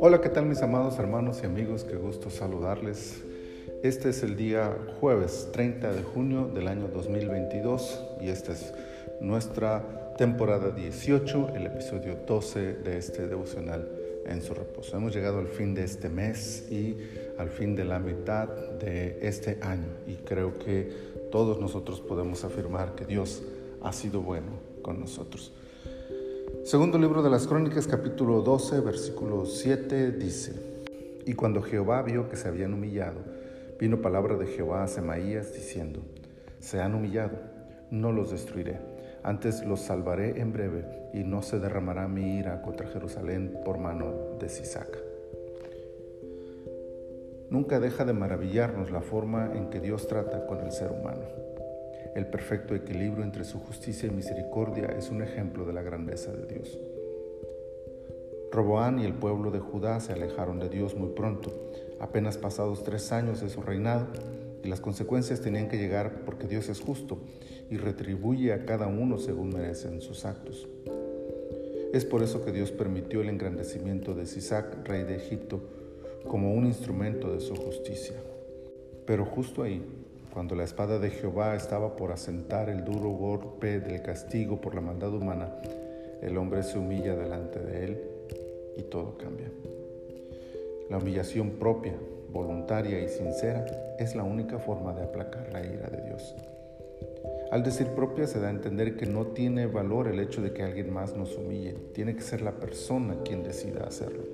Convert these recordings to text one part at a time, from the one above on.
Hola, ¿qué tal mis amados hermanos y amigos? Qué gusto saludarles. Este es el día jueves 30 de junio del año 2022 y esta es nuestra temporada 18, el episodio 12 de este devocional en su reposo. Hemos llegado al fin de este mes y al fin de la mitad de este año y creo que todos nosotros podemos afirmar que Dios ha sido bueno con nosotros. Segundo libro de las Crónicas, capítulo 12, versículo 7, dice, Y cuando Jehová vio que se habían humillado, vino palabra de Jehová a Semaías diciendo, Se han humillado, no los destruiré, antes los salvaré en breve, y no se derramará mi ira contra Jerusalén por mano de Sisaca. Nunca deja de maravillarnos la forma en que Dios trata con el ser humano. El perfecto equilibrio entre su justicia y misericordia es un ejemplo de la grandeza de Dios. Roboán y el pueblo de Judá se alejaron de Dios muy pronto, apenas pasados tres años de su reinado, y las consecuencias tenían que llegar porque Dios es justo y retribuye a cada uno según merecen sus actos. Es por eso que Dios permitió el engrandecimiento de Sisac, rey de Egipto, como un instrumento de su justicia. Pero justo ahí, cuando la espada de Jehová estaba por asentar el duro golpe del castigo por la maldad humana, el hombre se humilla delante de él y todo cambia. La humillación propia, voluntaria y sincera es la única forma de aplacar la ira de Dios. Al decir propia se da a entender que no tiene valor el hecho de que alguien más nos humille, tiene que ser la persona quien decida hacerlo.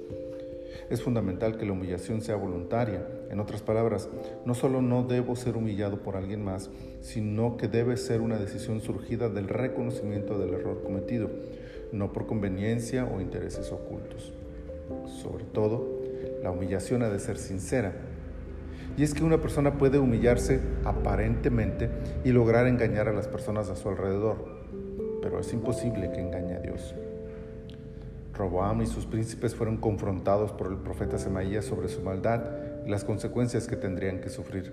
Es fundamental que la humillación sea voluntaria. En otras palabras, no solo no debo ser humillado por alguien más, sino que debe ser una decisión surgida del reconocimiento del error cometido, no por conveniencia o intereses ocultos. Sobre todo, la humillación ha de ser sincera. Y es que una persona puede humillarse aparentemente y lograr engañar a las personas a su alrededor, pero es imposible que engañe a Dios. Roboam y sus príncipes fueron confrontados por el profeta Semaías sobre su maldad y las consecuencias que tendrían que sufrir.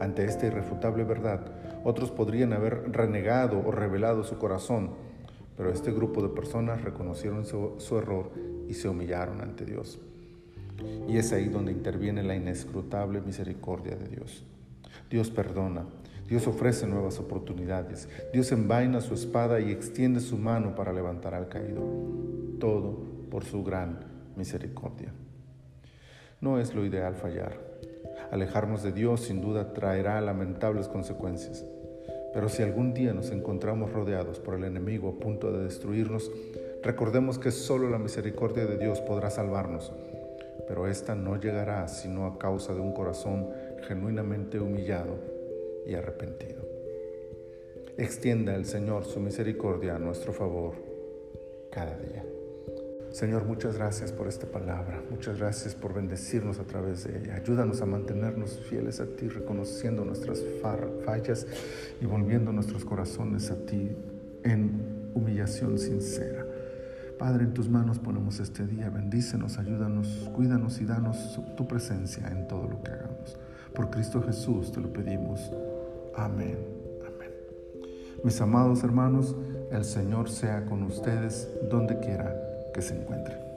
Ante esta irrefutable verdad, otros podrían haber renegado o revelado su corazón, pero este grupo de personas reconocieron su, su error y se humillaron ante Dios. Y es ahí donde interviene la inescrutable misericordia de Dios. Dios perdona, Dios ofrece nuevas oportunidades. Dios envaina su espada y extiende su mano para levantar al caído. Todo por su gran misericordia. No es lo ideal fallar. Alejarnos de Dios sin duda traerá lamentables consecuencias. Pero si algún día nos encontramos rodeados por el enemigo a punto de destruirnos, recordemos que solo la misericordia de Dios podrá salvarnos. Pero esta no llegará sino a causa de un corazón genuinamente humillado y arrepentido. Extienda el Señor su misericordia a nuestro favor cada día. Señor, muchas gracias por esta palabra, muchas gracias por bendecirnos a través de ella. Ayúdanos a mantenernos fieles a ti, reconociendo nuestras fallas y volviendo nuestros corazones a ti en humillación sincera. Padre, en tus manos ponemos este día, bendícenos, ayúdanos, cuídanos y danos tu presencia en todo lo que hagamos. Por Cristo Jesús te lo pedimos. Amén. Amén. Mis amados hermanos, el Señor sea con ustedes donde quiera que se encuentren.